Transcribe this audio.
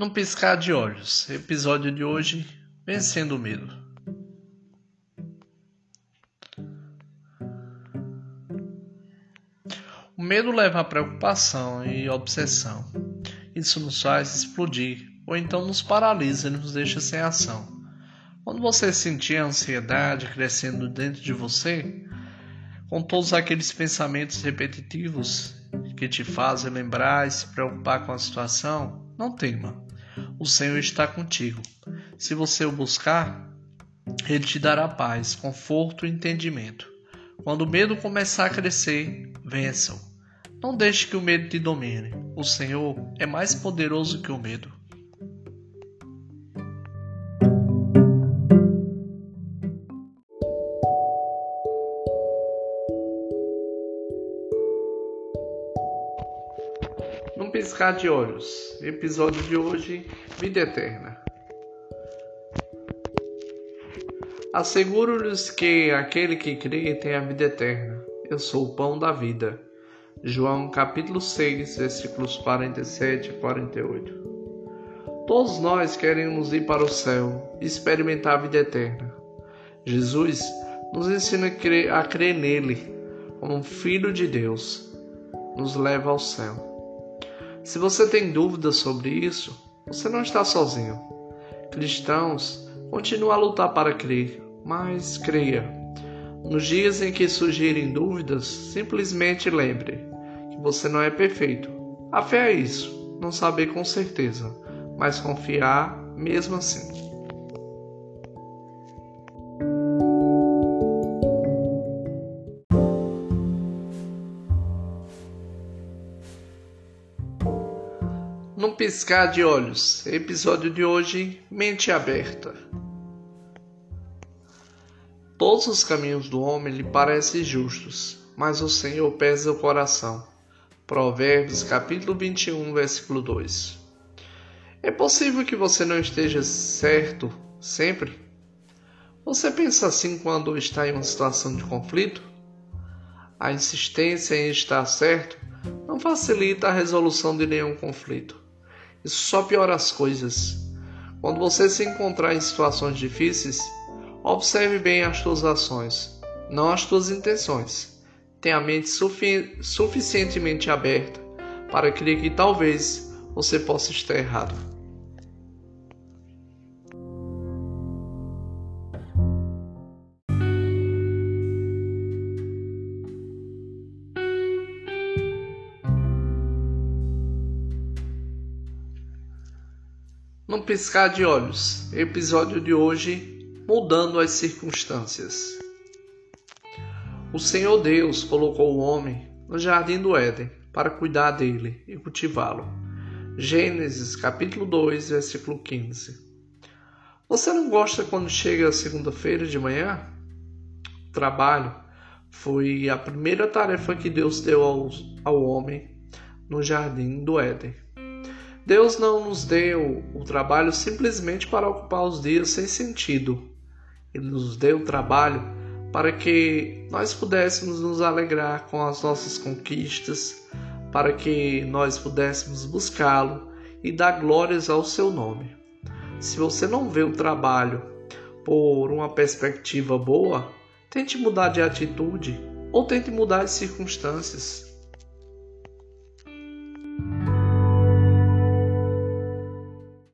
Num piscar de olhos, episódio de hoje: Vencendo o medo. O medo leva à preocupação e obsessão. Isso nos faz explodir, ou então nos paralisa e nos deixa sem ação. Quando você sentir a ansiedade crescendo dentro de você, com todos aqueles pensamentos repetitivos que te fazem lembrar e se preocupar com a situação, não tema. O Senhor está contigo. Se você o buscar, ele te dará paz, conforto e entendimento. Quando o medo começar a crescer, vença-o. Não deixe que o medo te domine. O Senhor é mais poderoso que o medo. Num piscar de olhos, episódio de hoje: Vida Eterna. Asseguro-lhes que aquele que crê tem a vida eterna. Eu sou o pão da vida. João capítulo 6, versículos 47 e 48. Todos nós queremos ir para o céu e experimentar a vida eterna. Jesus nos ensina a crer, a crer nele como Filho de Deus, nos leva ao céu. Se você tem dúvidas sobre isso, você não está sozinho. Cristãos continuam a lutar para crer, mas creia. Nos dias em que surgirem dúvidas, simplesmente lembre: você não é perfeito. A fé é isso, não saber com certeza, mas confiar mesmo assim. Num piscar de olhos, episódio de hoje: Mente Aberta. Todos os caminhos do homem lhe parecem justos, mas o Senhor pesa o coração. Provérbios capítulo 21, versículo 2. É possível que você não esteja certo sempre? Você pensa assim quando está em uma situação de conflito? A insistência em estar certo não facilita a resolução de nenhum conflito. Isso só piora as coisas. Quando você se encontrar em situações difíceis, observe bem as suas ações, não as suas intenções tem a mente sufi suficientemente aberta para crer que talvez você possa estar errado. Num piscar de olhos, episódio de hoje Mudando as Circunstâncias. O Senhor Deus colocou o homem no jardim do Éden para cuidar dele e cultivá-lo. Gênesis capítulo 2, versículo 15. Você não gosta quando chega a segunda-feira de manhã? O trabalho foi a primeira tarefa que Deus deu ao, ao homem no jardim do Éden. Deus não nos deu o trabalho simplesmente para ocupar os dias sem sentido. Ele nos deu o trabalho para que nós pudéssemos nos alegrar com as nossas conquistas, para que nós pudéssemos buscá-lo e dar glórias ao seu nome. Se você não vê o trabalho por uma perspectiva boa, tente mudar de atitude ou tente mudar as circunstâncias.